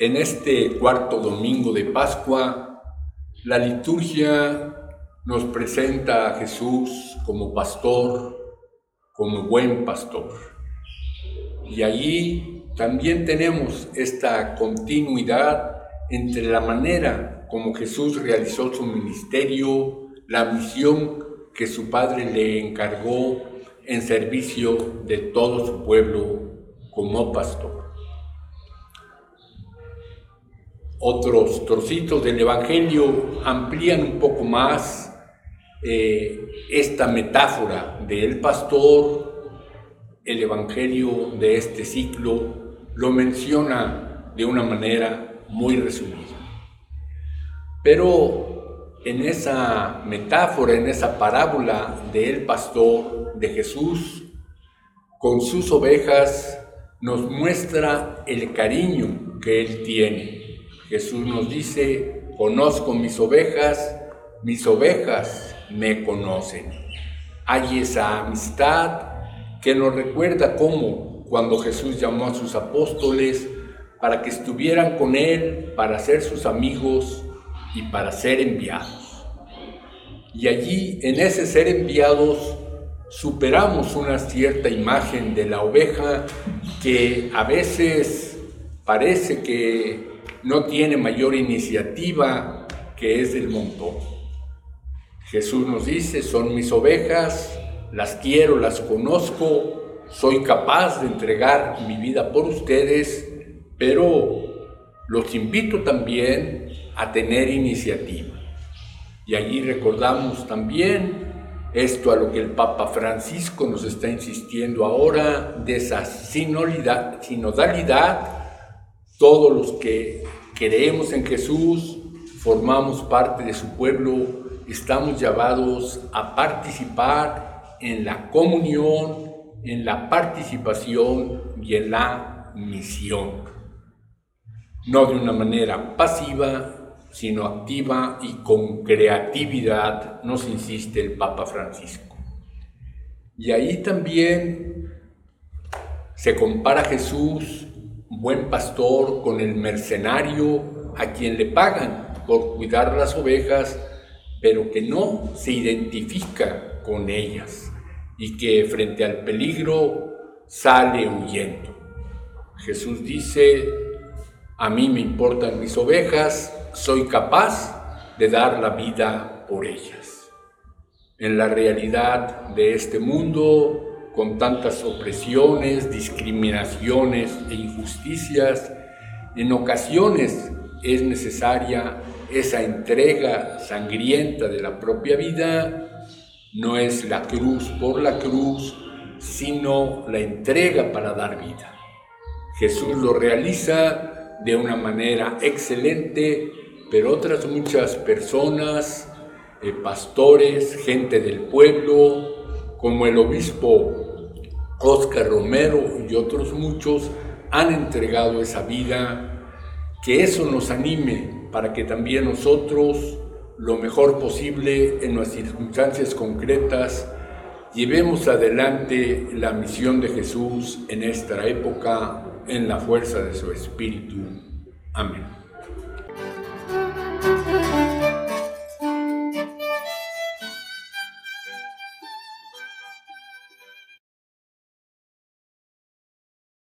En este cuarto domingo de Pascua, la liturgia nos presenta a Jesús como pastor, como buen pastor. Y allí también tenemos esta continuidad entre la manera como Jesús realizó su ministerio, la misión que su Padre le encargó en servicio de todo su pueblo como pastor. Otros trocitos del Evangelio amplían un poco más eh, esta metáfora del pastor. El Evangelio de este ciclo lo menciona de una manera muy resumida. Pero en esa metáfora, en esa parábola del pastor de Jesús, con sus ovejas, nos muestra el cariño que él tiene Jesús nos dice, conozco mis ovejas, mis ovejas me conocen. Hay esa amistad que nos recuerda cómo cuando Jesús llamó a sus apóstoles para que estuvieran con Él, para ser sus amigos y para ser enviados. Y allí, en ese ser enviados, superamos una cierta imagen de la oveja que a veces parece que no tiene mayor iniciativa que es el montón. Jesús nos dice, son mis ovejas, las quiero, las conozco, soy capaz de entregar mi vida por ustedes, pero los invito también a tener iniciativa. Y allí recordamos también esto a lo que el Papa Francisco nos está insistiendo ahora, de esa sinodalidad, todos los que creemos en Jesús, formamos parte de su pueblo, estamos llamados a participar en la comunión, en la participación y en la misión. No de una manera pasiva, sino activa y con creatividad, nos insiste el Papa Francisco. Y ahí también se compara Jesús buen pastor con el mercenario a quien le pagan por cuidar las ovejas, pero que no se identifica con ellas y que frente al peligro sale huyendo. Jesús dice, a mí me importan mis ovejas, soy capaz de dar la vida por ellas. En la realidad de este mundo, con tantas opresiones, discriminaciones e injusticias, en ocasiones es necesaria esa entrega sangrienta de la propia vida, no es la cruz por la cruz, sino la entrega para dar vida. Jesús lo realiza de una manera excelente, pero otras muchas personas, eh, pastores, gente del pueblo, como el obispo Oscar Romero y otros muchos, han entregado esa vida, que eso nos anime para que también nosotros, lo mejor posible en las circunstancias concretas, llevemos adelante la misión de Jesús en esta época en la fuerza de su Espíritu. Amén.